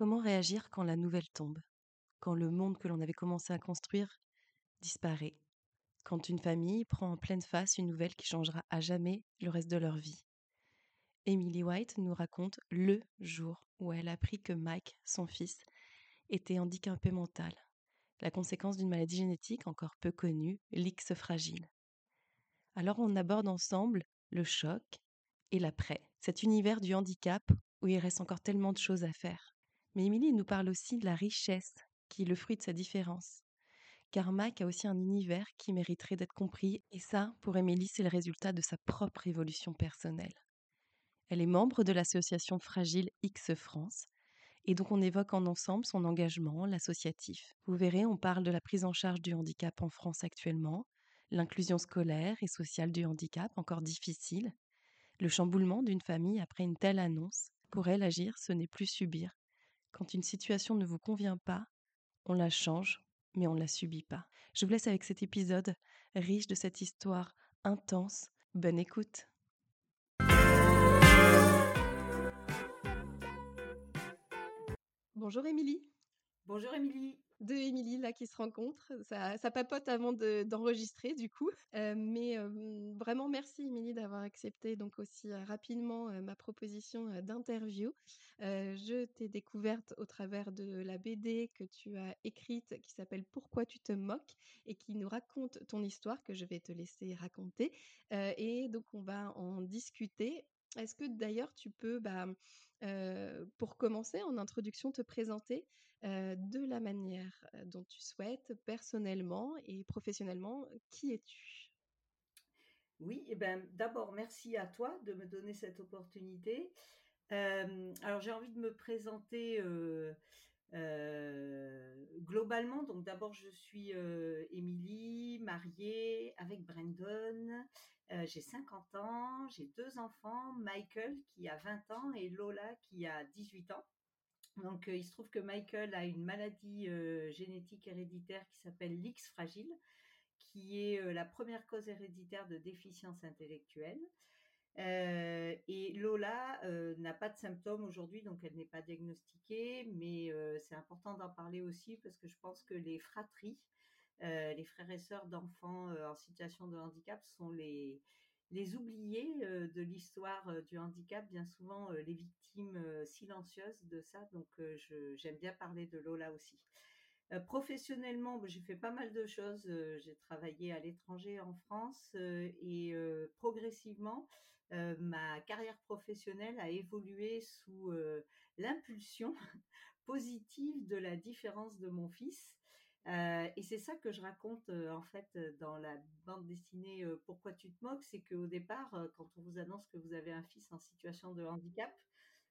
Comment réagir quand la nouvelle tombe? Quand le monde que l'on avait commencé à construire disparaît? Quand une famille prend en pleine face une nouvelle qui changera à jamais le reste de leur vie? Emily White nous raconte le jour où elle apprit que Mike, son fils, était handicapé mental, la conséquence d'une maladie génétique encore peu connue, l'X fragile. Alors on aborde ensemble le choc et l'après, cet univers du handicap où il reste encore tellement de choses à faire. Mais Emily nous parle aussi de la richesse qui est le fruit de sa différence. Car Mike a aussi un univers qui mériterait d'être compris, et ça, pour Emily, c'est le résultat de sa propre évolution personnelle. Elle est membre de l'association Fragile X France. Et donc on évoque en ensemble son engagement, l'associatif. Vous verrez, on parle de la prise en charge du handicap en France actuellement, l'inclusion scolaire et sociale du handicap encore difficile, le chamboulement d'une famille après une telle annonce. Pour elle, agir, ce n'est plus subir. Quand une situation ne vous convient pas, on la change, mais on ne la subit pas. Je vous laisse avec cet épisode riche de cette histoire intense. Bonne écoute. Bonjour Émilie. Bonjour Émilie. Deux Émilie là qui se rencontrent. Ça, papote avant d'enregistrer du coup. Euh, mais euh, vraiment merci Émilie d'avoir accepté donc aussi euh, rapidement ma proposition d'interview. je t'ai découverte au travers de la BD que tu as écrite qui s'appelle Pourquoi tu te moques et qui nous raconte ton histoire que je vais te laisser raconter. et donc on va en discuter. Est-ce que d'ailleurs tu peux bah, pour commencer, en introduction, te présenter de la manière dont tu souhaites, personnellement et professionnellement. Qui es-tu? Oui, eh ben, d'abord, merci à toi de me donner cette opportunité. alors, j'ai envie de me présenter globalement. Donc, d'abord, je suis Émilie, mariée avec Brandon. J'ai 50 ans, j'ai deux enfants, Michael qui a 20 ans et Lola qui a 18 ans. Donc euh, il se trouve que Michael a une maladie euh, génétique héréditaire qui s'appelle l'X fragile, qui est la première cause héréditaire de déficience intellectuelle. et Lola n'a pas de symptômes aujourd'hui, donc elle n'est pas diagnostiquée, mais c'est important d'en parler aussi parce que je pense que les fratries euh, les frères et sœurs d'enfants euh, en situation de handicap sont les, les oubliés euh, de l'histoire du handicap, bien souvent les victimes silencieuses de ça. Donc j'aime bien parler de Lola aussi. professionnellement, j'ai fait pas mal de choses. j'ai travaillé à l'étranger en France et progressivement, ma carrière professionnelle a évolué sous l'impulsion positive de la différence de mon fils. Euh, et c'est ça que je raconte euh, en fait dans la bande dessinée euh, Pourquoi tu te moques, c'est qu'au départ, quand on vous annonce que vous avez un fils en situation de handicap,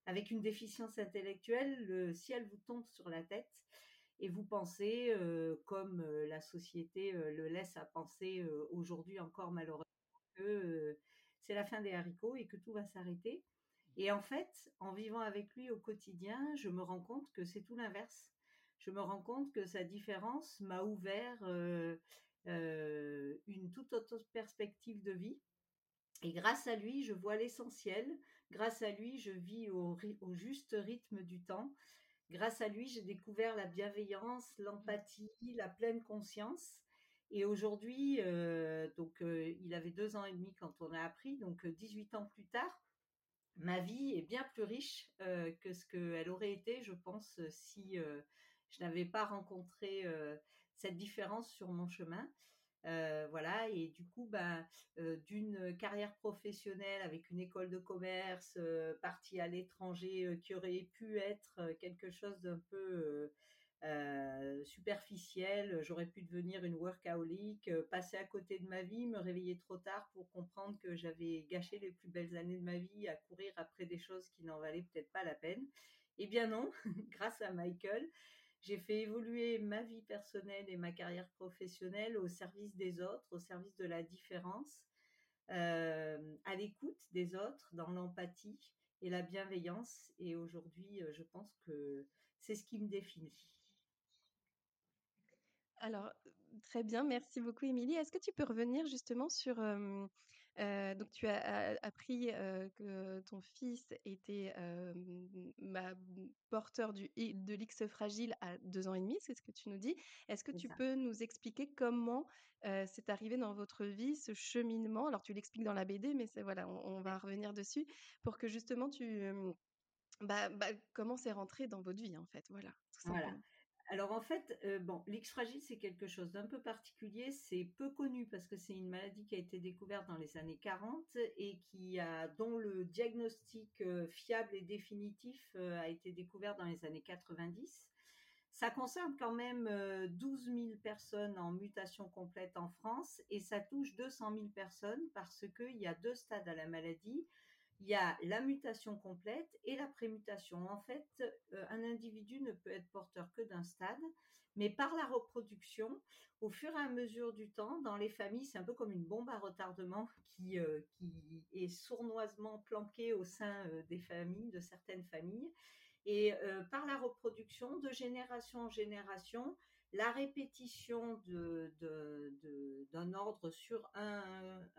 avec une déficience intellectuelle, le ciel vous tombe sur la tête et vous pensez, comme la société le laisse à penser aujourd'hui encore malheureusement, que c'est la fin des haricots et que tout va s'arrêter. Et en fait, en vivant avec lui au quotidien, je me rends compte que c'est tout l'inverse je me rends compte que sa différence m'a ouvert euh, euh, une toute autre perspective de vie. Et grâce à lui, je vois l'essentiel. Grâce à lui, je vis au, juste rythme du temps. Grâce à lui, j'ai découvert la bienveillance, l'empathie, la pleine conscience. Et aujourd'hui, euh, donc il avait deux ans et demi quand on a appris, donc 18 ans plus tard, ma vie est bien plus riche que ce qu'elle aurait été, je pense, si je n'avais pas rencontré cette différence sur mon chemin. Voilà, et du coup, euh, d'une carrière professionnelle avec une école de commerce, partie à l'étranger, qui aurait pu être quelque chose d'un peu superficielle. J'aurais pu devenir une workaholic, passer à côté de ma vie, me réveiller trop tard pour comprendre que j'avais gâché les plus belles années de ma vie à courir après des choses qui n'en valaient peut-être pas la peine. Eh bien non, grâce à Michael, j'ai fait évoluer ma vie personnelle et ma carrière professionnelle au service des autres, au service de la différence, euh, à l'écoute des autres, dans l'empathie et la bienveillance. Et aujourd'hui, je pense que c'est ce qui me définit. Alors, très bien, merci beaucoup Émilie. Est-ce que tu peux revenir justement sur, donc tu as appris, que ton fils était, bah, porteur du de l'X fragile à 2 ans et demi, c'est ce que tu nous dis. Est-ce que tu peux nous expliquer comment, c'est arrivé dans votre vie, ce cheminement? Alors tu l'expliques dans la BD, mais c'est voilà, on va revenir dessus pour que justement tu, bah bah, comment c'est rentré dans votre vie en fait? Voilà, tout simplement. Alors en fait, euh, bon, l'X fragile, c'est quelque chose d'un peu particulier. C'est peu connu parce que c'est une maladie qui a été découverte dans les années 40 et qui dont le diagnostic euh, fiable et définitif euh, a été découvert dans les années 90. Ça concerne quand même 12 000 personnes en mutation complète en France et ça touche 200 000 personnes parce qu'il y a deux stades à la maladie il y a la mutation complète et la prémutation. En fait, euh, un individu ne peut être porteur que d'un stade, mais par la reproduction, au fur et à mesure du temps, dans les familles, c'est un peu comme une bombe à retardement qui, euh, est sournoisement planquée au sein euh, des familles, de certaines familles. Et par la reproduction, de génération en génération, la répétition d'un ordre sur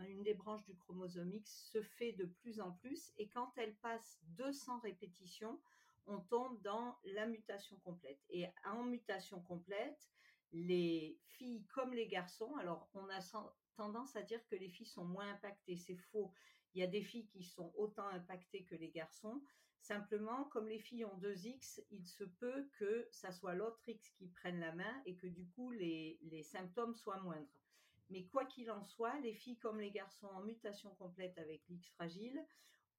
une des branches du chromosome X se fait de plus en plus et quand elle passe 200 répétitions, on tombe dans la mutation complète. Et en mutation complète, les filles comme les garçons, alors on a tendance à dire que les filles sont moins impactées, c'est faux. Il y a des filles qui sont autant impactées que les garçons. Simplement, comme les filles ont deux X, il se peut que ça soit l'autre X qui prenne la main et que du coup les, symptômes soient moindres. Mais quoi qu'il en soit, les filles comme les garçons en mutation complète avec l'X fragile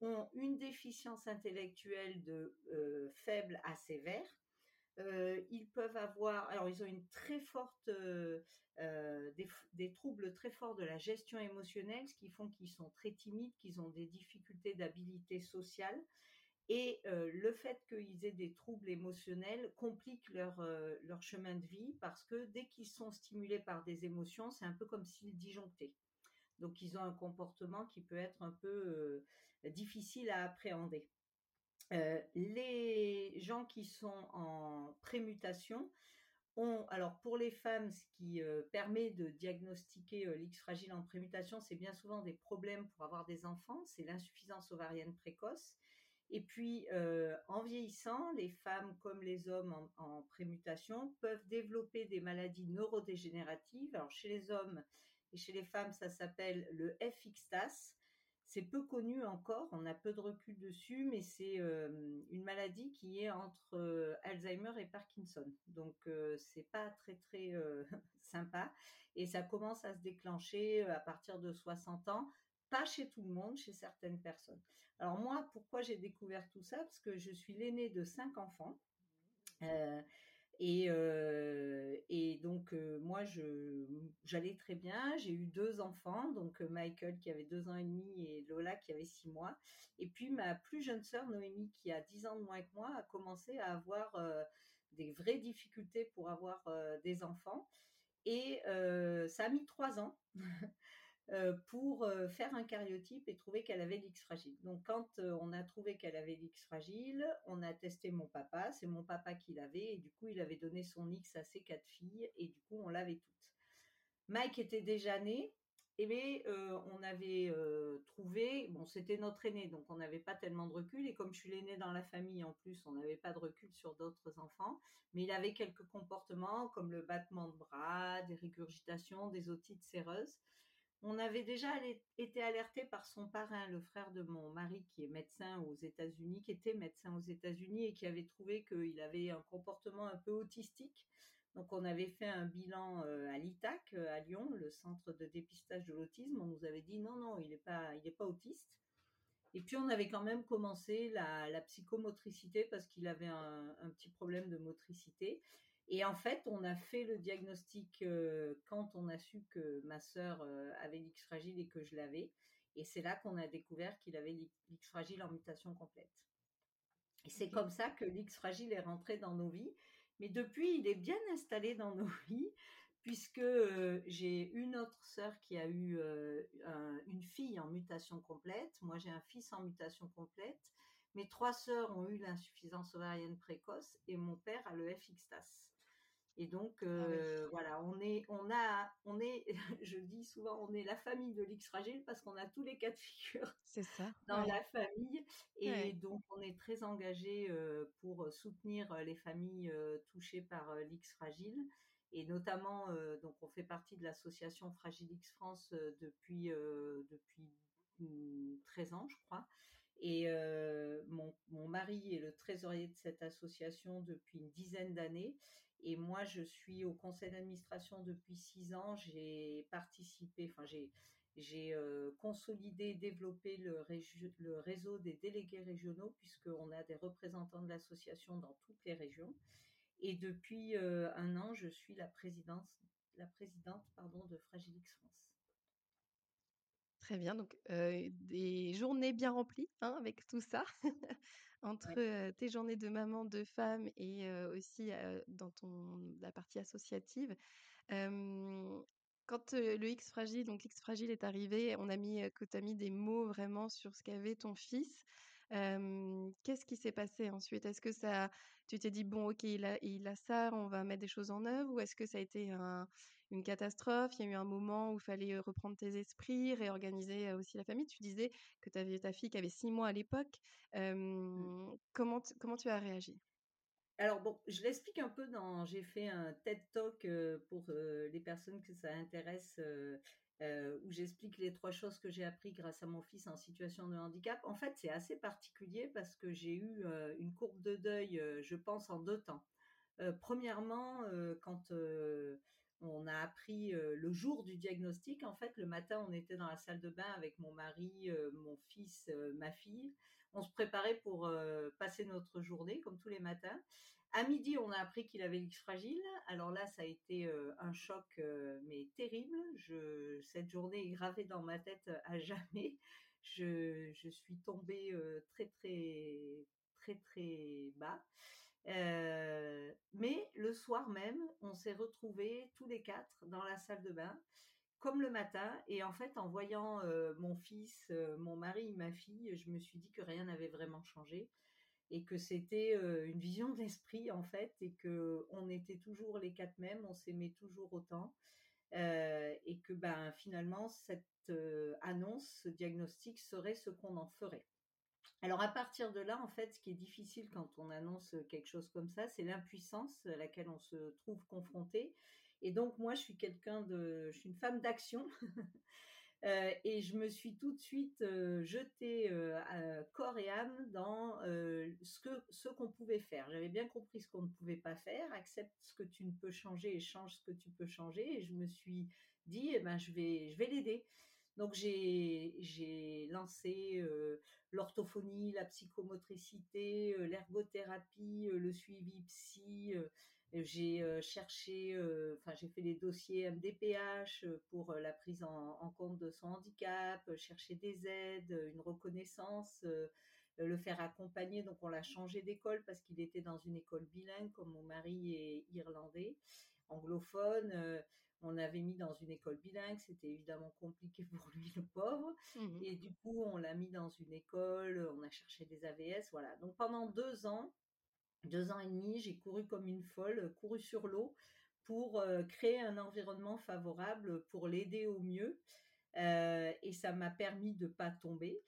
ont une déficience intellectuelle de euh, faible à sévère. Euh, ils peuvent avoir, alors ils ont une très forte, euh, des, troubles très forts de la gestion émotionnelle, ce qui font qu'ils sont très timides, qu'ils ont des difficultés d'habilité sociale. Et le fait qu'ils aient des troubles émotionnels complique leur, leur chemin de vie parce que dès qu'ils sont stimulés par des émotions, c'est un peu comme s'ils disjonctaient. Donc ils ont un comportement qui peut être un peu difficile à appréhender. les gens qui sont en prémutation ont, alors pour les femmes, ce qui permet de diagnostiquer l'X fragile en prémutation, c'est bien souvent des problèmes pour avoir des enfants, c'est l'insuffisance ovarienne précoce. Et puis, euh, en vieillissant, les femmes comme les hommes en, prémutation peuvent développer des maladies neurodégénératives. Alors, chez les hommes et chez les femmes, ça s'appelle le FXTAS. C'est peu connu encore, on a peu de recul dessus, mais c'est euh, une maladie qui est entre euh, Alzheimer et Parkinson. Donc, c'est pas très très sympa. Et ça commence à se déclencher à partir de 60 ans pas chez tout le monde, chez certaines personnes. Alors moi, pourquoi j'ai découvert tout ça? Parce que je suis l'aînée de cinq enfants. Euh, et, euh, et, donc euh, moi, j'allais très bien. J'ai eu deux enfants, donc Michael qui avait deux ans et demi et Lola qui avait six mois. Et puis ma plus jeune sœur Noémie qui a dix ans de moins que moi a commencé à avoir des vraies difficultés pour avoir des enfants. Et ça a mis trois ans Euh, pour euh, faire un cariotype et trouver qu'elle avait l'X fragile. Donc quand euh, on a trouvé qu'elle avait l'X fragile, on a testé mon papa, c'est mon papa qui l'avait et du coup il avait donné son X à ses quatre filles et du coup on l'avait toutes. Mike était déjà né et on avait trouvé, bon c'était notre aîné donc on n'avait pas tellement de recul et comme je suis l'aîné dans la famille en plus on n'avait pas de recul sur d'autres enfants, mais il avait quelques comportements comme le battement de bras, des régurgitations, des otites séreuses. On avait déjà été alerté par son parrain, le frère de mon mari, qui est médecin aux États-Unis, qui était médecin aux États-Unis et qui avait trouvé qu'il avait un comportement un peu autistique. Donc on avait fait un bilan euh, à l'ITAC euh, à Lyon, le centre de dépistage de l'autisme. On nous avait dit non non, il n'est pas il pas autiste. Et puis on avait quand même commencé la, psychomotricité parce qu'il avait un, petit problème de motricité. Et en fait, on a fait le diagnostic quand on a su que ma sœur avait l'X fragile et que je l'avais. Et c'est là qu'on a découvert qu'il avait l'X fragile en mutation complète. Et c'est comme ça que l'X fragile est rentré dans nos vies. Mais depuis, il est bien installé dans nos vies, puisque j'ai une autre sœur qui a eu une fille en mutation complète. Moi, j'ai un fils en mutation complète. Mes trois sœurs ont eu l'insuffisance ovarienne précoce et mon père a le FXTAS. Et donc ah voilà, on est, on a, on est, je dis souvent, on est la famille de l'X fragile parce qu'on a tous les cas de figure. C'est ça. Dans la famille, et donc on est très engagé pour soutenir les familles touchées par l'X fragile. Et notamment, donc on fait partie de l'association Fragile X France depuis depuis 13 mmh, ans, je crois. Et mon, mon, mari est le trésorier de cette association depuis une dizaine d'années. Et moi, je suis au conseil d'administration depuis six ans. J'ai participé, enfin, j'ai, j'ai consolidé, développé le, réseau des délégués régionaux, puisqu'on a des représentants de l'association dans toutes les régions. Et depuis un an, je suis la, présidente, la présidente pardon, de Fragilix France. Très bien, donc des journées bien remplies hein, avec tout ça, entre tes journées de maman, de femme et aussi dans ton, la partie associative. quand le X fragile, donc X fragile est arrivé, on a mis, que tu as mis des mots vraiment sur ce qu'avait ton fils. Qu'est-ce qui s'est passé ensuite? Est-ce que ça, tu t'es dit bon ok il a, il a ça, on va mettre des choses en œuvre ou est-ce que ça a été une catastrophe? Il y a eu un moment où il fallait reprendre tes esprits, réorganiser aussi la famille. Tu disais que tu avais ta fille qui avait six mois à l'époque. Mmh. comment, comment tu as réagi? Alors bon, je l'explique un peu dans. J'ai fait un TED Talk pour les personnes que ça intéresse euh, où j'explique les trois choses que j'ai appris grâce à mon fils en situation de handicap. En fait, c'est assez particulier parce que j'ai eu euh, une courbe de deuil, euh, je pense, en deux temps. premièrement, quand on a appris le jour du diagnostic, en fait, le matin, on était dans la salle de bain avec mon mari, mon fils, ma fille. On se préparait pour passer notre journée, comme tous les matins. À midi, on a appris qu'il avait l'X fragile. Alors là, ça a été un choc, mais terrible. Cette journée est gravée dans ma tête à jamais. Je suis tombée très, très, très, très bas. mais le soir même, on s'est retrouvés tous les quatre dans la salle de bain, comme le matin. Et en fait, en voyant mon fils, mon mari, ma fille, je me suis dit que rien n'avait vraiment changé et que c'était une vision de l'esprit en fait et que on était toujours les quatre mêmes, on s'aimait toujours autant et que ben finalement cette annonce, ce diagnostic serait ce qu'on en ferait. Alors à partir de là, en fait, ce qui est difficile quand on annonce quelque chose comme ça, c'est l'impuissance à laquelle on se trouve confronté. Et donc moi, je suis quelqu'un de, je suis une femme d'action. Euh, et je me suis tout de suite euh, jetée euh, corps et âme dans ce que ce qu'on pouvait faire. J'avais bien compris ce qu'on ne pouvait pas faire, accepte ce que tu ne peux changer et change ce que tu peux changer. Et je me suis dit, eh ben, je vais, je vais l'aider. Donc j'ai lancé l'orthophonie, la psychomotricité, l'ergothérapie, le suivi psy j'ai cherché, enfin j'ai fait les dossiers MDPH pour la prise en, compte de son handicap, chercher des aides, une reconnaissance, le faire accompagner. Donc on l'a changé d'école parce qu'il était dans une école bilingue, comme mon mari est irlandais, anglophone. on avait mis dans une école bilingue, c'était évidemment compliqué pour lui, le pauvre. Mmh Et du coup, on l'a mis dans une école, on a cherché des AVS, voilà. Donc pendant deux ans, deux ans et demi, j'ai couru comme une folle, couru sur l'eau pour euh, créer un environnement favorable pour l'aider au mieux. Euh, et ça m'a permis de pas tomber.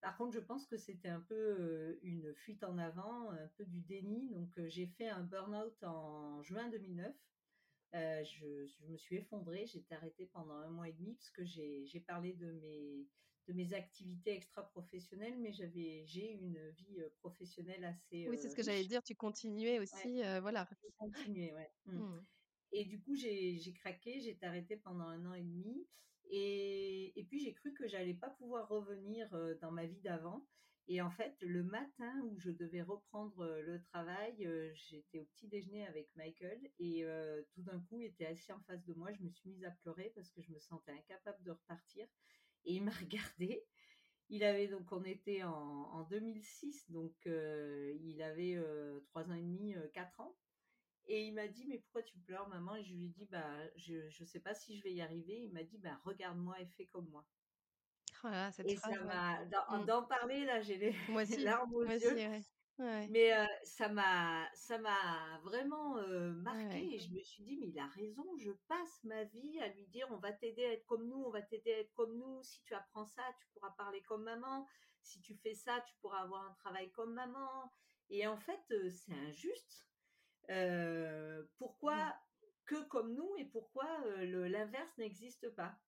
Par contre, je pense que c'était un peu euh, une fuite en avant, un peu du déni. Donc, j'ai fait un burn-out en juin 2009. Je, je, me suis effondrée, j'étais arrêtée pendant un mois et demi parce que j'ai parlé de mes, de mes activités extra-professionnelles, mais j'avais j'ai une vie professionnelle assez. Oui, c'est ce que j'allais dire. Tu continuais aussi, voilà. Continuer, ouais. Mmh. Mmh. Et du coup, j'ai craqué, j'ai été arrêtée pendant un an et demi. Et, et puis j'ai cru que j'allais pas pouvoir revenir dans ma vie d'avant. Et en fait, le matin où je devais reprendre le travail, j'étais au petit déjeuner avec Michael et tout d'un coup, il était assis en face de moi. Je me suis mise à pleurer parce que je me sentais incapable de repartir. Et il m'a regardé. Il avait donc, on était en, en 2006, donc il avait trois ans et demi, quatre ans. Et il m'a dit, mais pourquoi tu pleures, maman? Et je lui ai dit, bah, je ne sais pas si je vais y arriver. Il m'a dit, bah, regarde-moi et fais comme moi. Oh cette et phrase, ça m'a, mmh. d'en parler, là, j'ai les, moi aussi, larmes aux moi yeux. Aussi, ouais. Mais ça m'a, ça m'a vraiment marqué et je me suis dit, mais il a raison, je passe ma vie à lui dire, on va t'aider à être comme nous, on va t'aider à être comme nous. Si tu apprends ça, tu pourras parler comme maman. Si tu fais ça, tu pourras avoir un travail comme maman. Et en fait, c'est injuste. pourquoi mmh. que comme nous et pourquoi l'inverse n'existe pas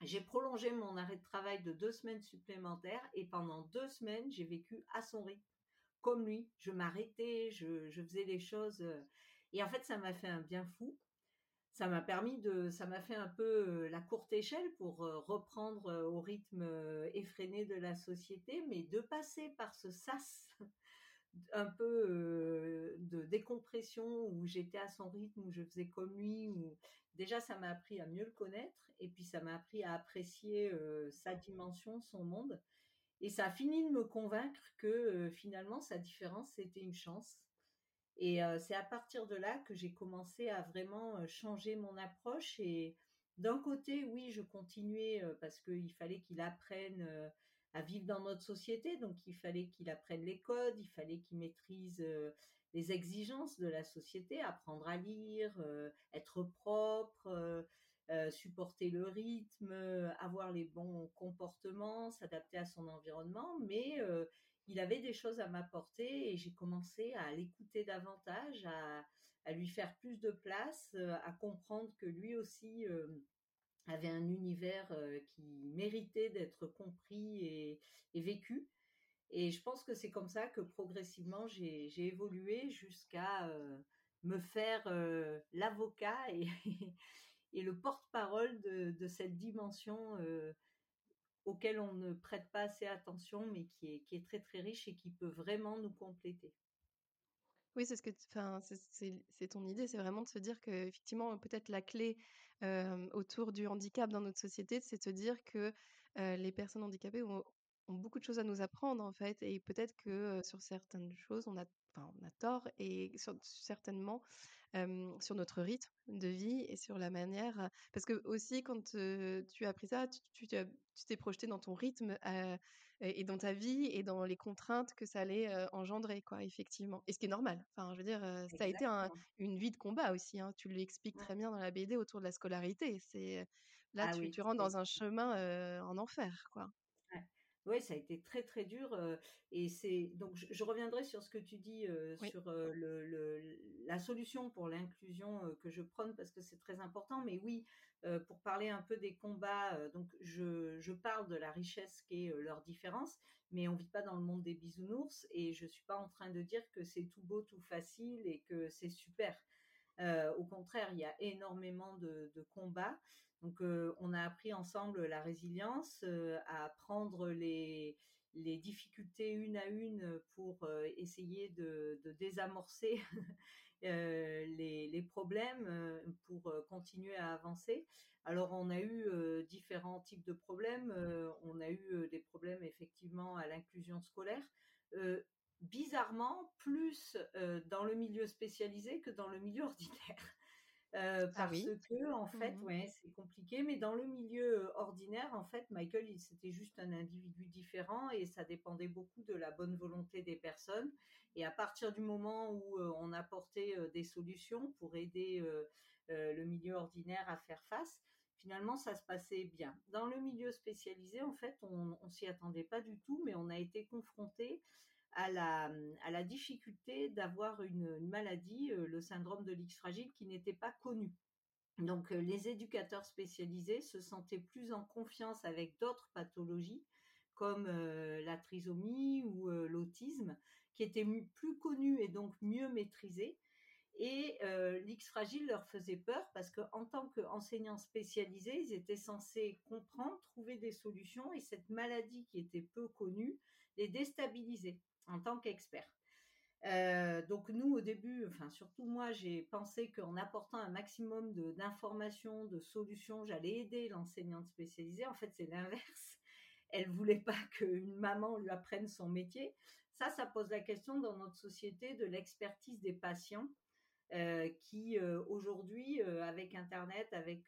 j'ai prolongé mon arrêt de travail de deux semaines supplémentaires et pendant deux semaines, j'ai vécu à son rythme, comme lui. Je m'arrêtais, je, faisais les choses. Euh, et en fait, ça m'a fait un bien fou. Ça m'a permis de, ça m'a fait un peu euh, la courte échelle pour euh, reprendre au rythme effréné de la société, mais de passer par ce sas un peu de décompression où j'étais à son rythme, où je faisais comme lui, déjà ça m'a appris à mieux le connaître et puis ça m'a appris à apprécier sa dimension, son monde. Et ça a fini de me convaincre que finalement sa différence c'était une chance. Et c'est à partir de là que j'ai commencé à vraiment changer mon approche. Et d'un côté, oui, je continuais parce qu'il fallait qu'il apprenne à vivre dans notre société. Donc, il fallait qu'il apprenne les codes, il fallait qu'il maîtrise les exigences de la société, apprendre à lire, être propre, supporter le rythme, avoir les bons comportements, s'adapter à son environnement. Mais il avait des choses à m'apporter et j'ai commencé à l'écouter davantage, à, lui faire plus de place, à comprendre que lui aussi avait un univers qui méritait d'être compris et, vécu. Et je pense que c'est comme ça que progressivement j'ai évolué jusqu'à me faire l'avocat et, et, le porte-parole de, cette dimension auquel on ne prête pas assez attention, mais qui est, très très riche et qui peut vraiment nous compléter. Oui, c'est ce que, enfin, c'est ton idée, c'est vraiment de se dire que effectivement, peut-être la clé autour du handicap dans notre société, c'est de se dire que les personnes handicapées ont, beaucoup de choses à nous apprendre en fait, et peut-être que sur certaines choses, on a, on a tort, et certainement sur notre rythme de vie et sur la manière, parce que aussi quand tu as appris ça, tu t'es projeté dans ton rythme et dans ta vie et dans les contraintes que ça allait engendrer, quoi, effectivement. Et ce qui est normal. Enfin, je veux dire, ça a été une vie de combat aussi. Hein. Tu l'expliques très bien dans la BD autour de la scolarité. C'est là, ah tu, tu rentres dans un chemin en enfer, quoi. Oui, ça a été très très dur et c'est donc je, reviendrai sur ce que tu dis sur le, la solution pour l'inclusion que je prône parce que c'est très important. Mais oui, pour parler un peu des combats, donc je, je, parle de la richesse qui est leur différence, mais on vit pas dans le monde des bisounours et je suis pas en train de dire que c'est tout beau, tout facile et que c'est super. Au contraire, il y a énormément de, combats. Donc, on a appris ensemble la résilience, à prendre les, difficultés une à une pour essayer de, désamorcer les, problèmes, pour continuer à avancer. Alors, on a eu différents types de problèmes. on a eu des problèmes effectivement à l'inclusion scolaire bizarrement plus dans le milieu spécialisé que dans le milieu ordinaire. Ah parce que en fait, mmh ouais, c'est compliqué. Mais dans le milieu ordinaire, en fait, Michael, il c'était juste un individu différent et ça dépendait beaucoup de la bonne volonté des personnes. Et à partir du moment où on apportait des solutions pour aider le milieu ordinaire à faire face, finalement, ça se passait bien. Dans le milieu spécialisé, en fait, on, on s'y attendait pas du tout, mais on a été confronté à la, à la difficulté d'avoir une, maladie, le syndrome de l'X fragile, qui n'était pas connu. Donc les éducateurs spécialisés se sentaient plus en confiance avec d'autres pathologies comme la trisomie ou l'autisme, qui étaient plus connues et donc mieux maîtrisées. Et l'X fragile leur faisait peur parce qu'en tant qu'enseignants spécialisés, ils étaient censés comprendre, trouver des solutions et cette maladie qui était peu connue les déstabilisait en tant qu'experts. Euh, donc nous, au début, enfin surtout moi, j'ai pensé qu'en apportant un maximum d'informations, de, solutions, j'allais aider l'enseignante spécialisée. En fait, c'est l'inverse. Elle voulait pas qu'une maman lui apprenne son métier. Ça, ça pose la question dans notre société de l'expertise des patients. Euh, qui euh, aujourd'hui, avec Internet, avec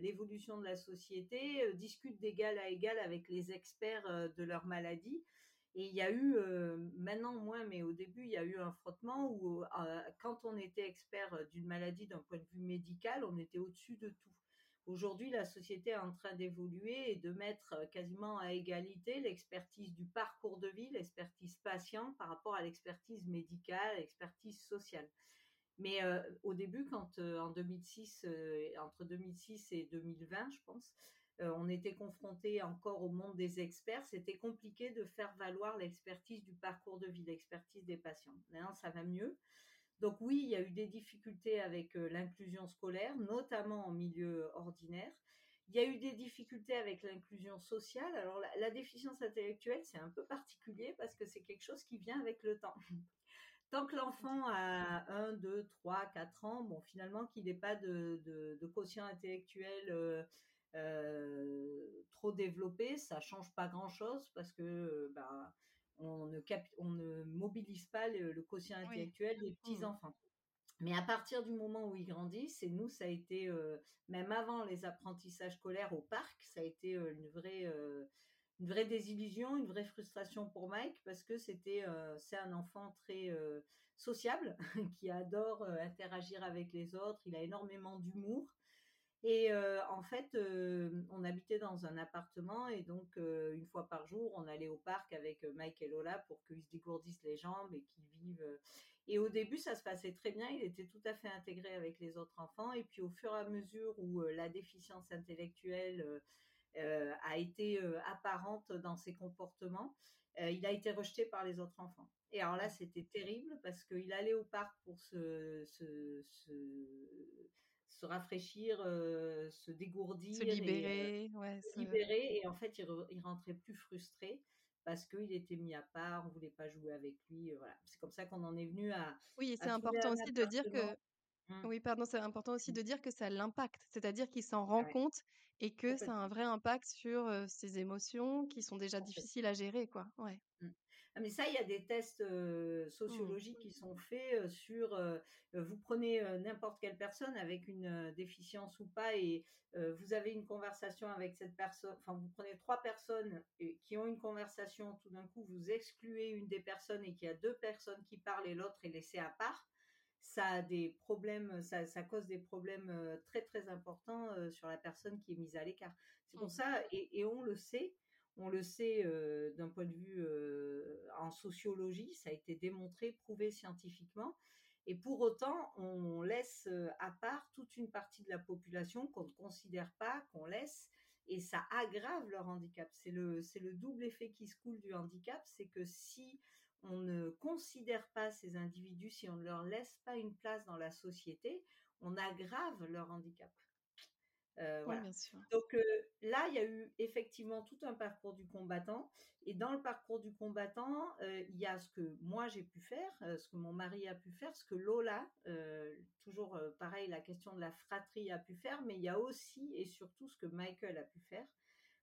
l'évolution de la société, discutent d'égal à égal avec les experts de leur maladie et il y a eu, euh, maintenant moins, mais au début, il y a eu un frottement où euh, quand on était expert d'une maladie d'un point de vue médical, on était au-dessus de tout. Aujourd'hui, la société est en train d'évoluer et de mettre quasiment à égalité l'expertise du parcours de vie, l'expertise patient par rapport à l'expertise médicale, l'expertise sociale. Mais euh, au début, quand en 2006, entre 2006 et 2020, je pense, euh, on était confronté encore au monde des experts, c'était compliqué de faire valoir l'expertise du parcours de vie, l'expertise des patients. Maintenant, ça va mieux. Donc oui, il y a eu des difficultés avec euh, l'inclusion scolaire, notamment en milieu ordinaire. Il y a eu des difficultés avec l'inclusion sociale. Alors la, déficience intellectuelle, c'est un peu particulier parce que c'est quelque chose qui vient avec le temps. Tant que l'enfant a 1, 2, 3, 4 ans, bon, finalement, qu'il n'ait pas de, quotient intellectuel euh, euh, trop développé, ça change pas grand-chose parce que euh, bah, on, ne on ne mobilise pas le, quotient intellectuel des petits enfants. Mais à partir du moment où ils grandissent, et nous, ça a été, euh, même avant les apprentissages scolaires au parc, ça a été une vraie, une vraie désillusion, une vraie frustration pour Mike parce que c'était, c'est un enfant très sociable qui adore interagir avec les autres. Il a énormément d'humour. Et euh, en fait, euh, on habitait dans un appartement et donc euh, une fois par jour, on allait au parc avec Mike et Lola pour qu'ils se dégourdissent les jambes et qu'ils vivent. Et au début, ça se passait très bien. Il était tout à fait intégré avec les autres enfants. Et puis au fur et à mesure où la déficience intellectuelle a été apparente dans ses comportements, il a été rejeté par les autres enfants. Et alors là, c'était terrible parce qu'il allait au parc pour se, se, se se rafraîchir, euh, se dégourdir, se libérer, et, ouais, se libérer. Et en fait, il, rentrait plus frustré parce qu'il était mis à part, on voulait pas jouer avec lui. Voilà, c'est comme ça qu'on en est venu à. Oui, c'est important aussi de dire que. Mmh. Oui, pardon, c'est important aussi mmh. de dire que ça l'impacte, c'est-à-dire qu'il s'en rend compte et que ça a un vrai impact sur ses émotions qui sont déjà difficiles à gérer, quoi. Ouais. Mmh. Ah, mais ça, il y a des tests mmh. sociologiques qui sont faits sur. vous prenez n'importe quelle personne avec une déficience ou pas et vous avez une conversation avec cette personne. Enfin, vous prenez trois personnes qui ont une conversation. Tout d'un coup, vous excluez une des personnes et qu'il y a deux personnes qui parlent et l'autre est laissée à part. Ça a des problèmes, ça, cause des problèmes très très importants sur la personne qui est mise à l'écart. C'est pour mmh. ça, et on le sait, on le sait euh, d'un point de vue euh, en sociologie, ça a été démontré, prouvé scientifiquement. Et pour autant, on laisse euh, à part toute une partie de la population qu'on ne considère pas, qu'on laisse, et ça aggrave leur handicap. C'est le, c'est le double effet qui se coule du handicap, c'est que si on ne considère pas ces individus, si on ne leur laisse pas une place dans la société, on aggrave leur handicap. Euh, bien sûr. Donc euh, là, il y a eu effectivement tout un parcours du combattant. Et dans le parcours du combattant, euh, il y a ce que moi j'ai pu faire, ce que mon mari a pu faire, ce que Lola, toujours pareil, la question de la fratrie a pu faire, mais il y a aussi et surtout ce que Michael a pu faire.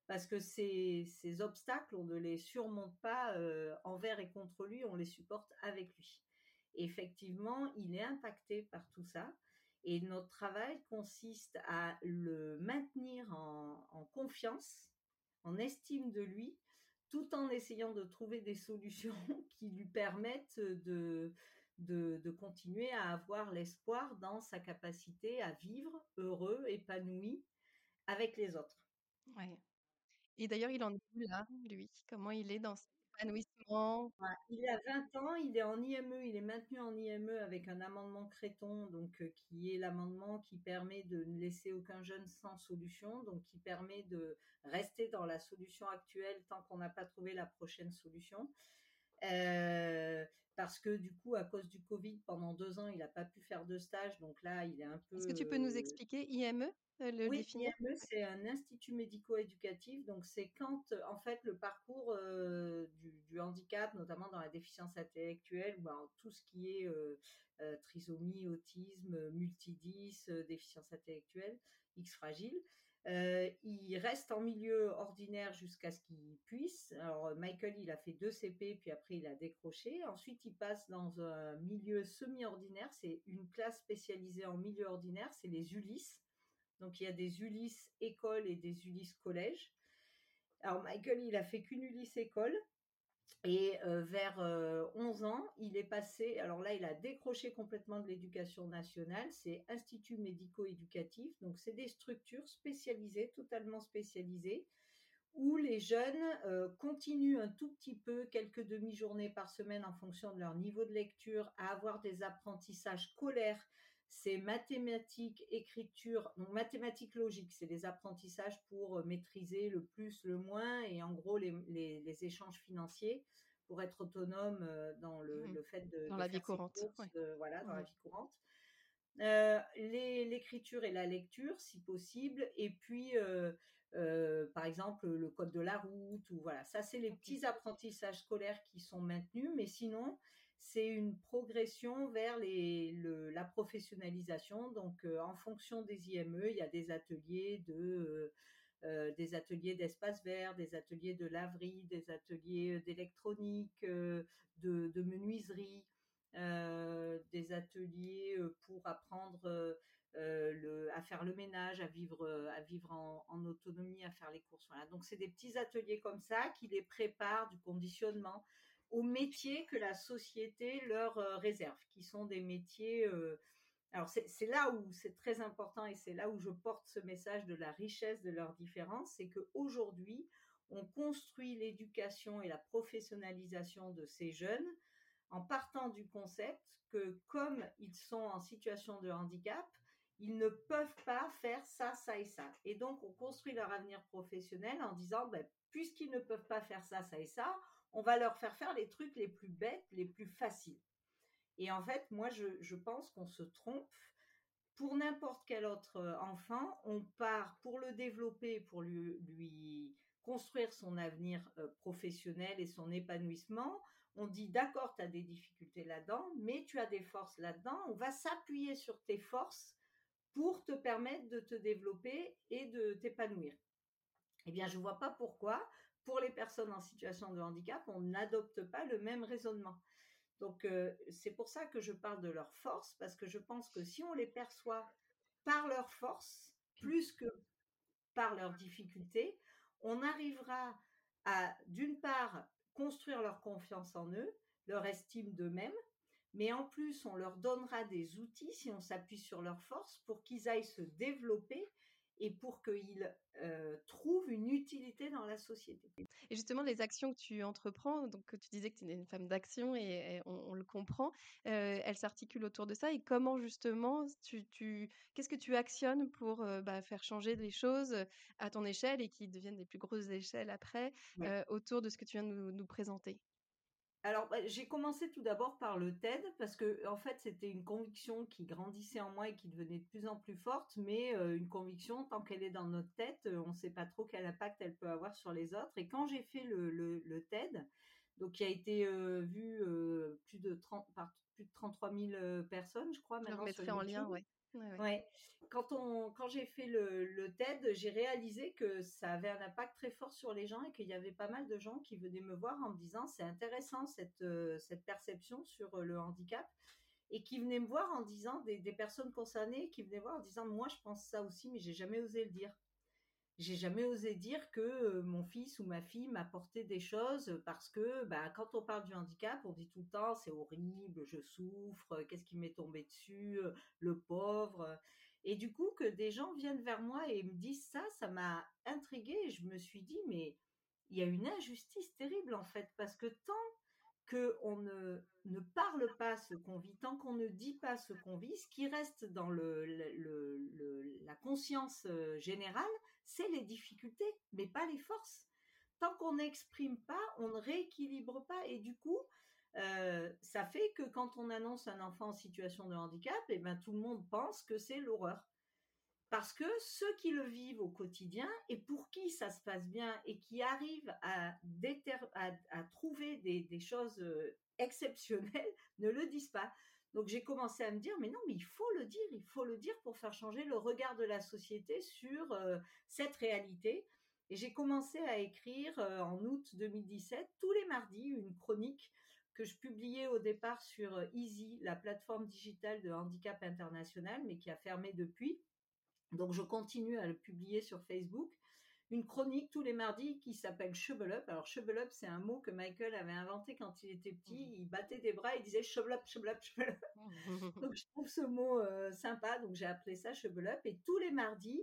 Parce que ces, ces obstacles, on ne les surmonte pas envers et contre lui, on les supporte avec lui. Et effectivement, il est impacté par tout ça. Et notre travail consiste à le maintenir en, confiance, en estime de lui, tout en essayant de trouver des solutions qui lui permettent de, de, continuer à avoir l'espoir dans sa capacité à vivre heureux, épanoui avec les autres. Ouais. Et d'ailleurs, il en est où là, lui? Comment il est dans il a 20 ans, il est en IME, il est maintenu en IME avec un amendement Créton, donc euh, qui est l'amendement qui permet de ne laisser aucun jeune sans solution, donc qui permet de rester dans la solution actuelle tant qu'on n'a pas trouvé la prochaine solution. parce que du coup, à cause du Covid, pendant deux ans, il n'a pas pu faire de stage. Donc là, il est un peu. Est-ce que tu peux nous expliquer IME le oui, IME, c'est un institut médico-éducatif. Donc, c'est quand, en fait, le parcours notamment dans la déficience intellectuelle, ou ben, tout ce qui est trisomie, autisme, multidis, déficience intellectuelle, X fragile, euh, il reste en milieu ordinaire jusqu'à ce qu'il puisse. Alors Michael, il a fait deux CP, puis après il a décroché. Ensuite, il passe dans un milieu semi-ordinaire. C'est une classe spécialisée en milieu ordinaire, c'est les Ulysses. Donc il y a des Ulysses écoles et des Ulysses collèges. Alors Michael, il a fait qu'une Ulysse école. Et vers 11 ans, il est passé, alors là, il a décroché complètement de l'éducation nationale, c'est Institut médico-éducatif, donc c'est des structures spécialisées, totalement spécialisées, où les jeunes continuent un tout petit peu, quelques demi-journées par semaine en fonction de leur niveau de lecture, à avoir des apprentissages scolaires c'est mathématiques, écriture, donc mathématiques logiques, c'est des apprentissages pour euh, maîtriser le plus, le moins, et en gros les, échanges financiers pour être autonome euh, dans le, mmh fait de, dans la vie courante, voilà, dans la vie courante. Euh, l'écriture et la lecture, si possible, et puis par exemple le code de la route ou voilà, ça c'est les petits apprentissages scolaires qui sont maintenus, mais sinon c'est une progression vers la professionnalisation. Donc, euh, en fonction des IME, il y a des ateliers de euh, euh, des ateliers d'espace vert, des ateliers de laverie, des ateliers d'électronique, de, menuiserie, des ateliers pour apprendre à faire le ménage, à vivre, à vivre en, autonomie, à faire les courses. Donc c'est des petits ateliers comme ça qui les préparent du conditionnement, aux métiers que la société leur euh, réserve, qui sont des métiers. Euh, alors c'est là où c'est très important et c'est là où je porte ce message de la richesse de leurs différences, c'est qu'aujourd'hui, on construit l'éducation et la professionnalisation de ces jeunes en partant du concept que comme ils sont en situation de handicap, ils ne peuvent pas faire ça, ça et ça. Et donc, on construit leur avenir professionnel en disant, ben, puisqu'ils ne peuvent pas faire ça, ça et ça, on va leur faire faire les trucs les plus bêtes, les plus faciles. Et en fait, moi, je, pense qu'on se trompe. Pour n'importe quel autre euh, enfant, on part pour le développer, pour lui, construire son avenir euh, professionnel et son épanouissement. On dit d'accord, tu as des difficultés là-dedans, mais tu as des forces là-dedans. On va s'appuyer sur tes forces pour te permettre de te développer et de t'épanouir. Eh bien, je ne vois pas pourquoi pour les personnes en situation de handicap, on n'adopte pas le même raisonnement. Donc, euh, c'est pour ça que je parle de leur force, parce que je pense que si on les perçoit par leur force, plus que par leurs difficultés, on arrivera à, d'une part, construire leur confiance en eux, leur estime d'eux-mêmes, mais en plus, on leur donnera des outils, si on s'appuie sur leur force, pour qu'ils aillent se développer et pour qu'ils euh, trouvent une utilité dans la société. Et justement, les actions que tu entreprends, donc tu disais que tu es une femme d'action et, on, le comprend, euh, elles s'articulent autour de ça. Et comment justement, tu, tu qu'est-ce que tu actionnes pour euh, bah, faire changer les choses à ton échelle et qui deviennent des plus grosses échelles après autour de ce que tu viens de nous présenter? Alors, bah, j'ai commencé tout d'abord par le TED parce que, en fait, c'était une conviction qui grandissait en moi et qui devenait de plus en plus forte, mais euh, une conviction, tant qu'elle est dans notre tête, euh, on ne sait pas trop quel impact elle peut avoir sur les autres. Et quand j'ai fait le, TED, donc qui a été euh, vu plus de 30, par plus de 33 000 personnes, je crois, maintenant. Je en lien, ouais. Ouais, Quand, j'ai fait le, TED, j'ai réalisé que ça avait un impact très fort sur les gens et qu'il y avait pas mal de gens qui venaient me voir en me disant c'est intéressant cette, euh, perception sur euh, le handicap et qui venaient me voir en disant des, des personnes concernées qui venaient voir en disant moi je pense ça aussi mais j'ai jamais osé le dire j'ai jamais osé dire que mon fils ou ma fille m'apportait des choses parce que bah, quand on parle du handicap, on dit tout le temps c'est horrible, je souffre, qu'est-ce qui m'est tombé dessus, le pauvre. Et du coup, que des gens viennent vers moi et me disent ça, ça m'a intriguée et je me suis dit, mais il y a une injustice terrible en fait, parce que tant qu'on ne, ne parle pas ce qu'on vit, tant qu'on ne dit pas ce qu'on vit, ce qui reste dans le, la conscience générale, c'est les difficultés, mais pas les forces. tant qu'on n'exprime pas, on ne rééquilibre pas. Et du coup, euh, ça fait que quand on annonce un enfant en situation de handicap, et eh ben, tout le monde pense que c'est l'horreur. Parce que ceux qui le vivent au quotidien et pour qui ça se passe bien et qui arrivent à, trouver des, des, choses euh, exceptionnelles ne le disent pas. Donc j'ai commencé à me dire, mais non, mais il faut le dire, il faut le dire pour faire changer le regard de la société sur euh, cette réalité. Et j'ai commencé à écrire euh, en août 2017, tous les mardis, une chronique que je publiais au départ sur euh, Easy, la plateforme digitale de handicap international, mais qui a fermé depuis. Donc je continue à le publier sur Facebook. Une chronique tous les mardis qui s'appelle Shovel Up. Alors Shovel Up, c'est un mot que Michael avait inventé quand il était petit. Mmh. Il battait des bras, il disait Shovel Up, Shovel Up, Shovel Up. donc je trouve ce mot euh, sympa, donc j'ai appelé ça Shovel Up. Et tous les mardis,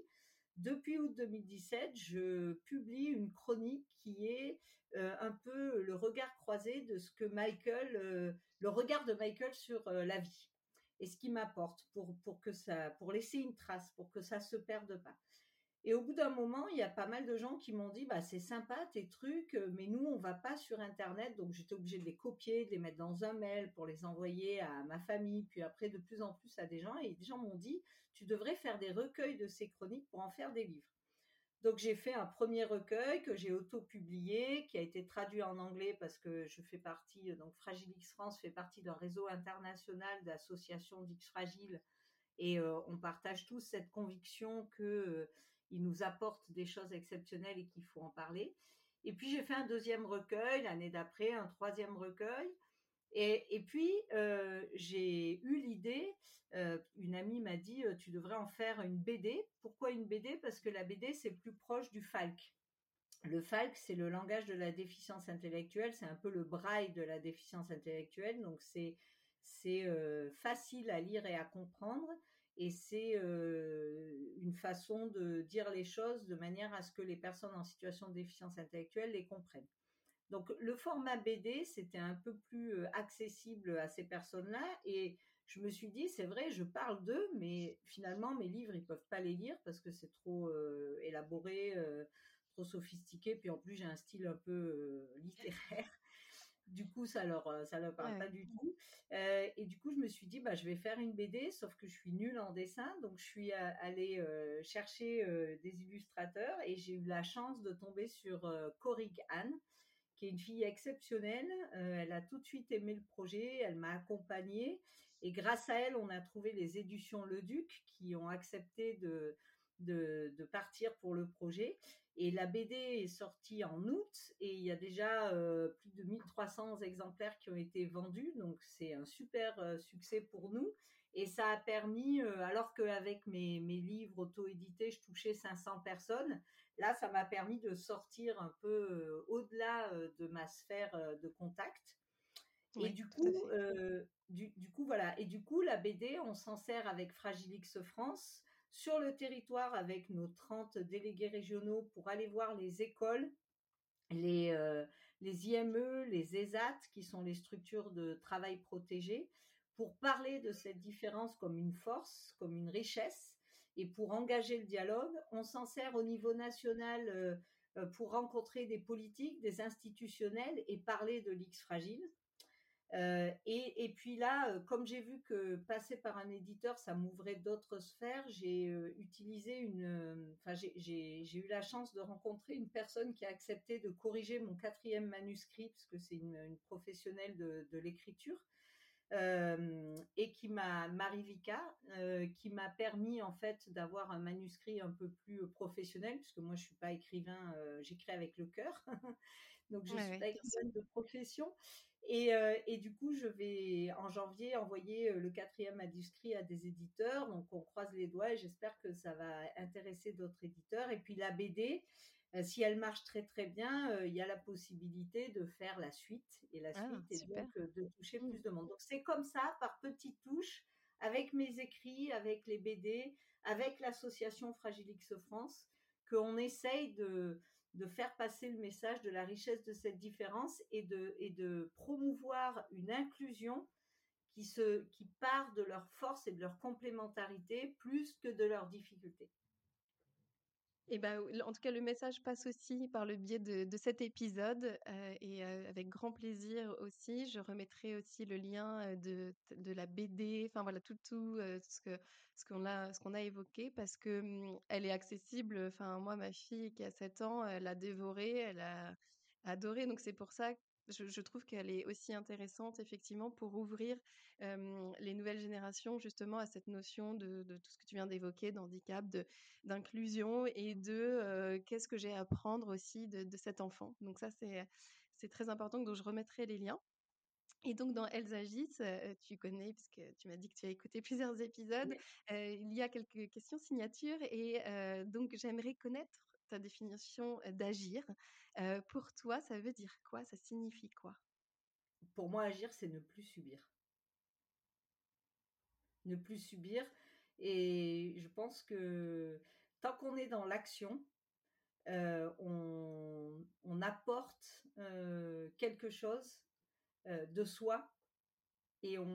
depuis août 2017, je publie une chronique qui est euh, un peu le regard croisé de ce que Michael, euh, le regard de Michael sur la vie et ce qui m'apporte pour, pour que ça, pour laisser une trace, pour que ça se perde pas. Et au bout d'un moment, il y a pas mal de gens qui m'ont dit, bah, c'est sympa tes trucs, mais nous, on va pas sur Internet. Donc, j'étais obligée de les copier, de les mettre dans un mail pour les envoyer à ma famille, puis après, de plus en plus à des gens. Et des gens m'ont dit, tu devrais faire des recueils de ces chroniques pour en faire des livres. Donc, j'ai fait un premier recueil que j'ai auto-publié, qui a été traduit en anglais parce que je fais partie, donc Fragile X France fait partie d'un réseau international d'associations d'X Fragile. Et euh, on partage tous cette conviction que euh, il nous apporte des choses exceptionnelles et qu'il faut en parler. Et puis j'ai fait un deuxième recueil l'année d'après, un troisième recueil. Et, puis euh, j'ai eu l'idée, euh, une amie m'a dit euh, tu devrais en faire une BD. Pourquoi une BD Parce que la BD c'est plus proche du FALC. Le FALC c'est le langage de la déficience intellectuelle, c'est un peu le braille de la déficience intellectuelle, donc c'est facile à lire et à comprendre et c'est une façon de dire les choses de manière à ce que les personnes en situation de déficience intellectuelle les comprennent. Donc le format BD, c'était un peu plus accessible à ces personnes-là et je me suis dit, c'est vrai, je parle d'eux, mais finalement, mes livres, ils peuvent pas les lire parce que c'est trop élaboré, trop sophistiqué, puis en plus, j'ai un style un peu littéraire du coup ça leur euh, ça leur parle pas du tout. Euh, et du coup je me suis dit bah je vais faire une BD sauf que je suis nulle en dessin. Donc je suis euh, allée chercher des illustrateurs et j'ai eu la chance de tomber sur Corig Anne qui est une fille exceptionnelle. Elle a tout de suite aimé le projet elle m'a accompagnée. Et grâce à elle on a trouvé les éditions Le Duc qui ont accepté de de, de, partir pour le projet. Et la BD est sortie en août et il y a déjà euh, plus de 1300 exemplaires qui ont été vendus. Donc c'est un super euh, succès pour nous. Et ça a permis, euh, alors qu'avec mes, mes livres auto-édités, je touchais 500 personnes, là, ça m'a permis de sortir un peu au-delà de ma sphère de contact. Et du coup, du, du, coup, voilà. Et du coup, la BD, on s'en sert avec Fragilix France sur le territoire avec nos 30 délégués régionaux pour aller voir les écoles, les, euh, les IME, les ESAT, qui sont les structures de travail protégées, pour parler de cette différence comme une force, comme une richesse, et pour engager le dialogue. On s'en sert au niveau national euh, euh, pour rencontrer des politiques, des institutionnels et parler de l'X fragile. Euh, et, puis là, euh, comme j'ai vu que passer par un éditeur, ça m'ouvrait d'autres sphères, j'ai euh, utilisé une, enfin j'ai eu la chance de rencontrer une personne qui a accepté de corriger mon quatrième manuscrit, parce que c'est une, professionnelle de, l'écriture, et qui m'a Marivika, qui m'a permis en fait d'avoir un manuscrit un peu plus professionnel, puisque moi je suis pas écrivain, j'écris avec le cœur, donc je suis écrivaine de profession. Et, euh, et, du coup, je vais en janvier envoyer euh, le quatrième manuscrit à des éditeurs. Donc, on croise les doigts et j'espère que ça va intéresser d'autres éditeurs. Et puis, la BD, euh, si elle marche très très bien, il y a la possibilité de faire la suite. Et la ah, suite est donc de toucher plus de monde. Donc, c'est comme ça, par petites touches, avec mes écrits, avec les BD, avec l'association Fragilix France, qu'on essaye de de faire passer le message de la richesse de cette différence et de, promouvoir une inclusion qui, se, qui part de leur force et de leur complémentarité plus que de leurs difficultés. Et bah, en tout cas, le message passe aussi par le biais de cet épisode, heu et heu, avec grand plaisir aussi. Je remettrai aussi le lien, de de la BD, enfin voilà, tout tout, ce que ce qu'on a ce a évoqué parce que, mmh, elle est accessible, enfin moi, ma fille qui a 7 ans, elle a dévoré, elle a adoré donc c'est pour ça je je trouve qu'elle est aussi intéressante effectivement pour ouvrir, les nouvelles générations justement à cette notion de de tout ce que tu viens d'évoquer, d'handicap, de d'inclusion et de, heu, qu'est-ce que j'ai à apprendre aussi de de cet enfant. Donc ça, c'est c'est très important, donc je remettrai les liens. Et donc dans Elles agissent, tu connais puisque tu m'as dit que tu as écouté plusieurs épisodes, Oui. il y a quelques questions signatures et donc j'aimerais connaître ta définition, d'agir. Pour toi, ça veut dire quoi? Ça signifie quoi? Pour moi, agir, c'est ne plus subir. Ne plus subir et je pense que tant qu'on est dans l'action, on apporte, quelque chose, de soi et on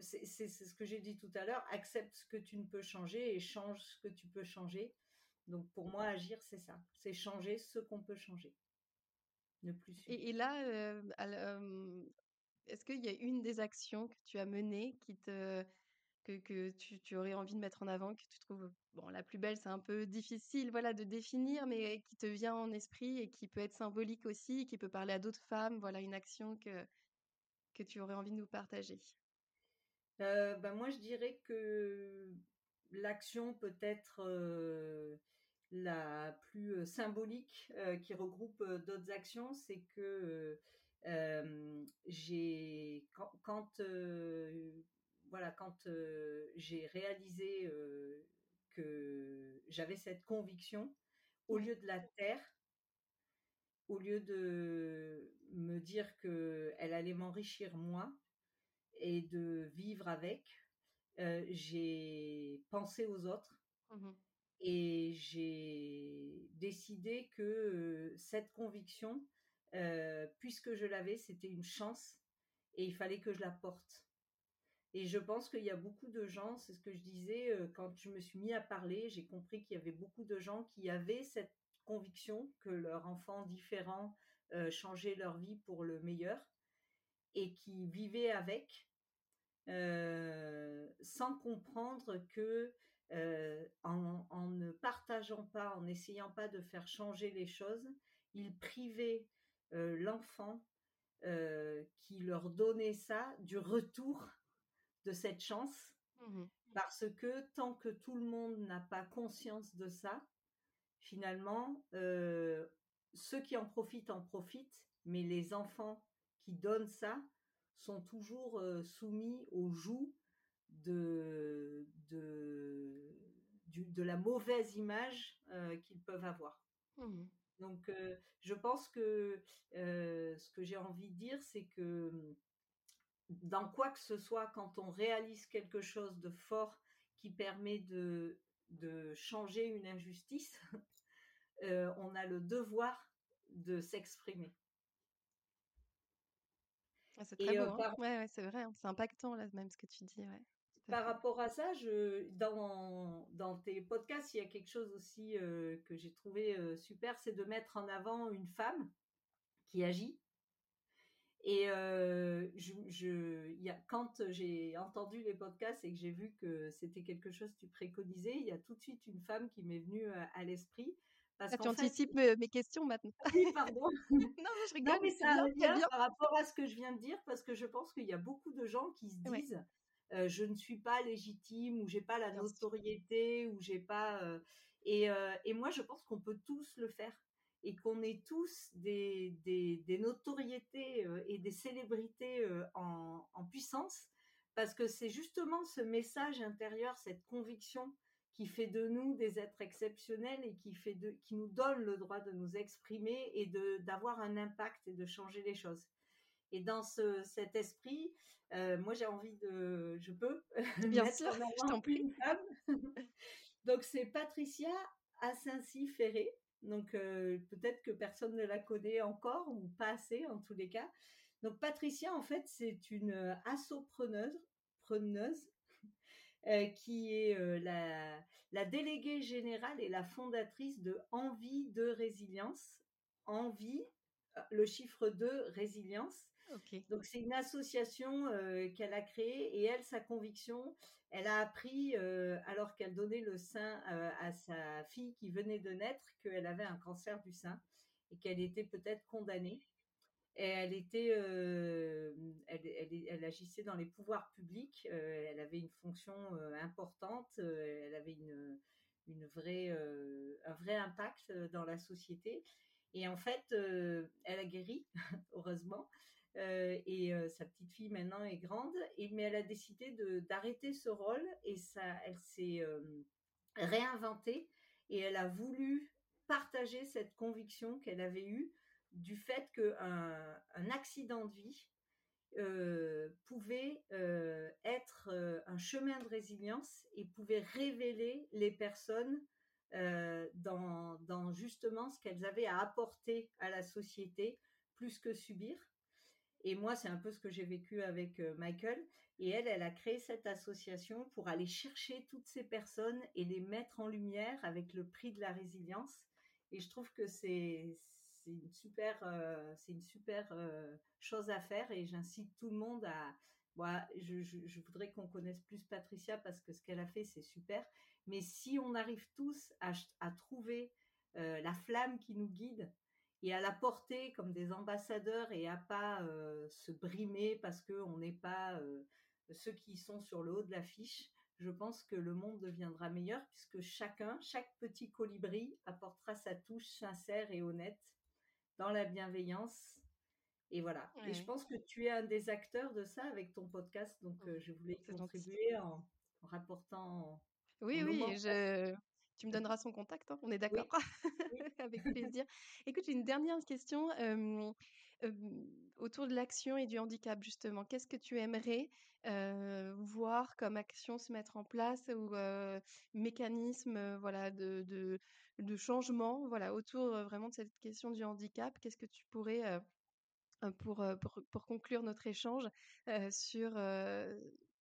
c'est ce que j'ai dit tout à l'heure, accepte ce que tu ne peux changer et change ce que tu peux changer. Donc pour moi, agir, c'est ça, c'est changer ce qu'on peut changer. Ne plus Et là, al hem, est-ce qu'il y a une des actions que tu as menées qui te que que tu tu aurais envie de mettre en avant, que tu trouves, bon, la plus belle, c'est un peu difficile, voilà, de définir, mais qui te vient en esprit et qui peut être symbolique aussi, qui peut parler à d'autres femmes, voilà, une action que que tu aurais envie de nous partager? Bah, moi, je dirais que l'action peut être, heu, la plus, symbolique, qui regroupe, d'autres actions, c'est que, j'ai quand quand, voilà, quand, j'ai réalisé, que j'avais cette conviction, au lieu de la taire, au lieu de me dire qu'elle allait m'enrichir moi et de vivre avec, j'ai pensé aux autres Mmh et j'ai décidé que, cette conviction, puisque je l'avais, c'était une chance et il fallait que je la porte et je pense qu'il y a beaucoup de gens, c'est ce que je disais, quand je me suis mis à parler, j'ai compris qu'il y avait beaucoup de gens qui avaient cette conviction que leur enfant différent, changeait leur vie pour le meilleur et qui vivaient avec heu, sans comprendre que, heu, en en ne partageant pas, en n'essayant pas de faire changer les choses, ils privaient, heu, l'enfant, qui leur donnait ça, du retour de cette chance. Mmh Parce que tant que tout le monde n'a pas conscience de ça, finalement, ceux qui en profitent, en profitent, mais les enfants qui donnent ça sont toujours, heu, soumis au joug de de du de la mauvaise image, heu, qu'ils peuvent avoir. Mmh Donc, heu, je pense que, ce que j'ai envie de dire, c'est que, mmh, dans quoi que ce soit, quand on réalise quelque chose de fort qui permet de de changer une injustice, on a le devoir de s'exprimer Ah, c'est très et beau, hein. par Ouais, ouais, c'est vrai, hein, c'est impactant là même ce que tu dis, ouais, par rapport à ça, je dans dans tes podcasts, il y a quelque chose aussi, que j'ai trouvé, super, c'est de mettre en avant une femme qui agit. Et je je y a quand j'ai entendu les podcasts et que j'ai vu que c'était quelque chose que tu préconisais, il y a tout de suite une femme qui m'est venue, à l'esprit parce Ah, tu fait anticipes, mes questions maintenant. oui, pardon. Non, mais ça bien. par rapport à ce que je viens de dire, parce que je pense qu'il y a beaucoup de gens qui se Ouais, disent, «Je ne suis pas légitime» ou «J'ai pas la notoriété» ou «J'ai pas», et et moi je pense qu'on peut tous le faire et qu'on est tous des des des notoriétés, et des célébrités, en en puissance. Parce que c'est justement ce message intérieur, cette conviction qui fait de nous des êtres exceptionnels et qui fait de qui nous donne le droit de nous exprimer et de d'avoir un impact et de changer les choses. Et dans ce cet esprit, heu, moi j'ai envie de je peux Bien sûr, je t'en prie. Donc c'est Patricia Asinci-Ferré. Donc heu, peut-être que personne ne la connaît encore ou pas assez en tous les cas. Donc Patricia en fait, c'est une, heu, assopreneuse preneuse qui est la, la, déléguée générale et la fondatrice de Envie de Résilience. Envie, le chiffre 2, résilience. Donc c'est une association qu'elle a créée et elle, sa conviction, elle a appris alors qu'elle donnait le sein à sa fille qui venait de naître qu'elle avait un cancer du sein et qu'elle était peut-être condamnée. Et elle agissait dans les pouvoirs publics. elle avait une fonction importante. elle avait une, un vrai impact dans la société. Et en fait, elle a guéri, heureusement. Euh, et euh, sa petite fille maintenant est grande, mais elle a décidé d'arrêter ce rôle et ça, elle s'est euh, réinventée et elle a voulu partager cette conviction qu'elle avait eue du fait qu'un un accident de vie pouvait être un chemin de résilience et pouvait révéler les personnes dans, dans, justement ce qu'elles avaient à apporter à la société plus que subir. Et moi, c'est un peu ce que j'ai vécu avec Michael. Et elle, elle a créé cette association pour aller chercher toutes ces personnes et les mettre en lumière avec le prix de la résilience. Et je trouve que c'est une super, c'est une super chose à faire. Et j'incite tout le monde à. Moi, je, voudrais qu'on connaisse plus Patricia parce que ce qu'elle a fait, c'est super. Mais si on arrive tous à, trouver la flamme qui nous guide, et à la porter comme des ambassadeurs et à pas se brimer parce qu'on n'est pas ceux qui sont sur le haut de l'affiche, je pense que le monde deviendra meilleur puisque chacun, chaque petit colibri apportera sa touche sincère et honnête dans la bienveillance. Et voilà. Et je pense que tu es un des acteurs de ça avec ton podcast, donc oh, je voulais contribuer en, rapportant. Oui, oui, je, tu me donneras son contact, hein, on est d'accord Avec plaisir. Écoute, j'ai une dernière question autour de l'action et du handicap, justement. Qu'est-ce que tu aimerais voir comme action se mettre en place ou mécanisme voilà, de, de, de, changement voilà, autour vraiment de cette question du handicap Qu'est-ce que tu pourrais, pour, pour, pour, conclure notre échange, sur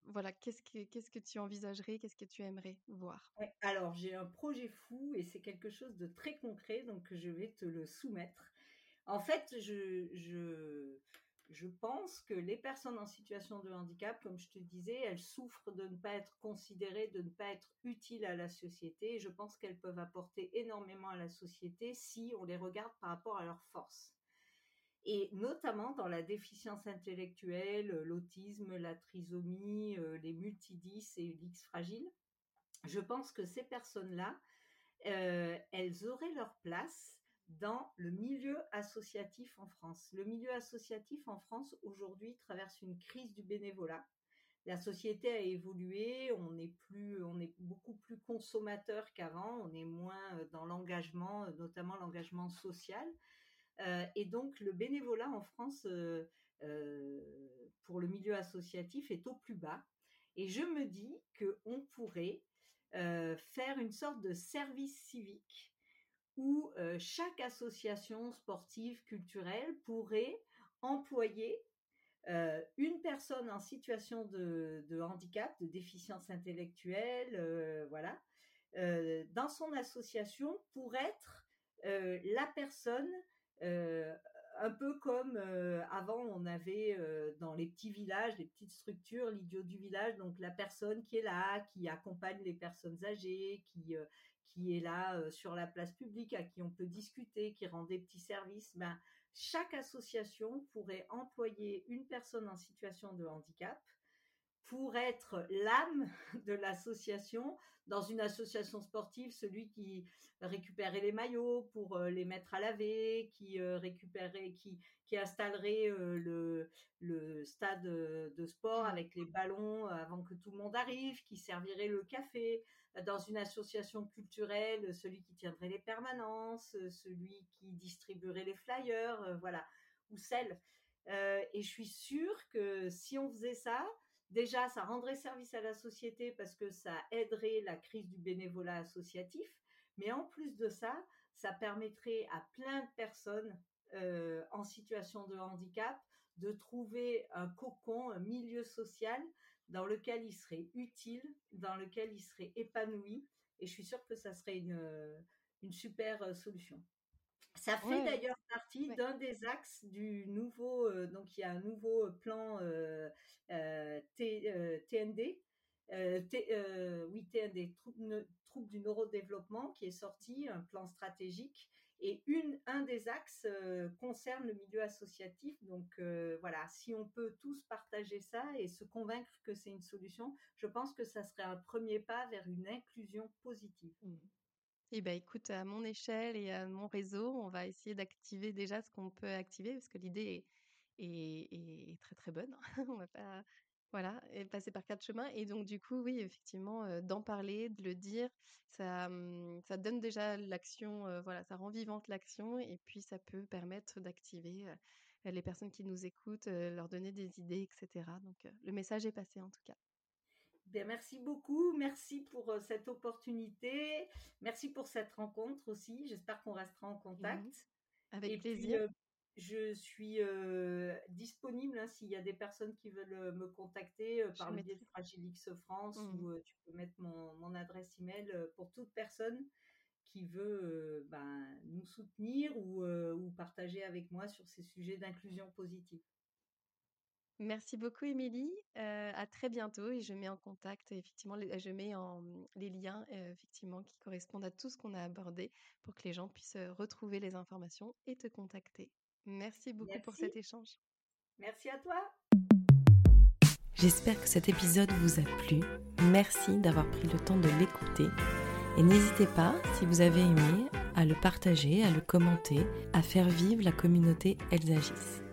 voilà, qu'est-ce que, qu'est-ce que tu envisagerais, qu'est-ce que tu aimerais voir? Alors, j'ai un projet fou et c'est quelque chose de très concret, donc je vais te le soumettre. En fait, je, je, je pense que les personnes en situation de handicap, comme je te disais, elles souffrent de ne pas être considérées, de ne pas être utiles à la société. Et je pense qu'elles peuvent apporter énormément à la société si on les regarde par rapport à leurs forces et notamment dans la déficience intellectuelle, l'autisme, la trisomie, euh, les multidis et l'X fragile. Je pense que ces personnes-là, euh, elles auraient leur place dans le milieu associatif en France. Le milieu associatif en France aujourd'hui traverse une crise du bénévolat. La société a évolué, on est plus, on est beaucoup plus consommateur qu'avant, on est moins dans l'engagement, notamment l'engagement social. Euh, et donc le bénévolat en France euh, euh, pour le milieu associatif est au plus bas. Et je me dis qu'on pourrait faire une sorte de service civique où chaque association sportive, culturelle pourrait employer une personne en situation de, handicap, de déficience intellectuelle, voilà, dans son association pour être la personne un peu comme avant on avait dans les petits villages, les petites structures, l'idiot du village, donc la personne qui est là, qui accompagne les personnes âgées, qui qui est là sur la place publique, à qui on peut discuter, qui rend des petits services. Ben, chaque association pourrait employer une personne en situation de handicap pour être l'âme de l'association. Dans une association sportive, celui qui récupérait les maillots pour euh, les mettre à laver, qui euh, récupérait, qui, qui installerait euh, le, le stade de sport avec les ballons avant que tout le monde arrive, qui servirait le café. Dans une association culturelle, celui qui tiendrait les permanences, celui qui distribuerait les flyers, voilà, ou celle. et je suis sûre que si on faisait ça, déjà, ça rendrait service à la société parce que ça aiderait la crise du bénévolat associatif. Mais en plus de ça, ça permettrait à plein de personnes euh, en situation de handicap de trouver un cocon, un milieu social dans lequel il serait utile, dans lequel il serait épanoui. Et je suis sûre que ça serait une, une super solution. Ça fait d'ailleurs partie d'un des axes du nouveau, donc il y a un nouveau plan TND, oui TND, troupe, du neurodéveloppement qui est sorti, un plan stratégique. Et une, un des axes concerne le milieu associatif. Donc voilà, si on peut tous partager ça et se convaincre que c'est une solution, je pense que ça serait un premier pas vers une inclusion positive. Mmh. Eh ben, écoute, à mon échelle et à mon réseau, on va essayer d'activer déjà ce qu'on peut activer parce que l'idée est, très très bonne. on va pas, voilà, passer par quatre chemins. Et donc, du coup, oui, effectivement, euh, d'en parler, de le dire, ça, hum, donne déjà l'action, euh, voilà, ça rend vivante l'action et puis ça peut permettre d'activer euh, les personnes qui nous écoutent, leur donner des idées, etc. Donc, le message est passé en tout cas merci beaucoup, merci pour euh, cette opportunité, merci pour cette rencontre aussi. J'espère qu'on restera en mmh contact. Avec plaisir. Euh, je suis euh, disponible hein, s'il y a des personnes qui veulent me contacter par le biais de Fragilix France mmh ou tu peux mettre mon, adresse email pour toute personne qui veut ben, nous soutenir ou, ou partager avec moi sur ces sujets d'inclusion positive. Merci beaucoup, Émilie. Euh, à très bientôt et je mets en contact, effectivement, les, je mets en, les liens, euh, effectivement, qui correspondent à tout ce qu'on a abordé pour que les gens puissent euh, retrouver les informations et te contacter. Merci beaucoup pour cet échange. Merci à toi. J'espère que cet épisode vous a plu. Merci d'avoir pris le temps de l'écouter. Et n'hésitez pas, si vous avez aimé, à le partager, à le commenter, à faire vivre la communauté Elles agissent.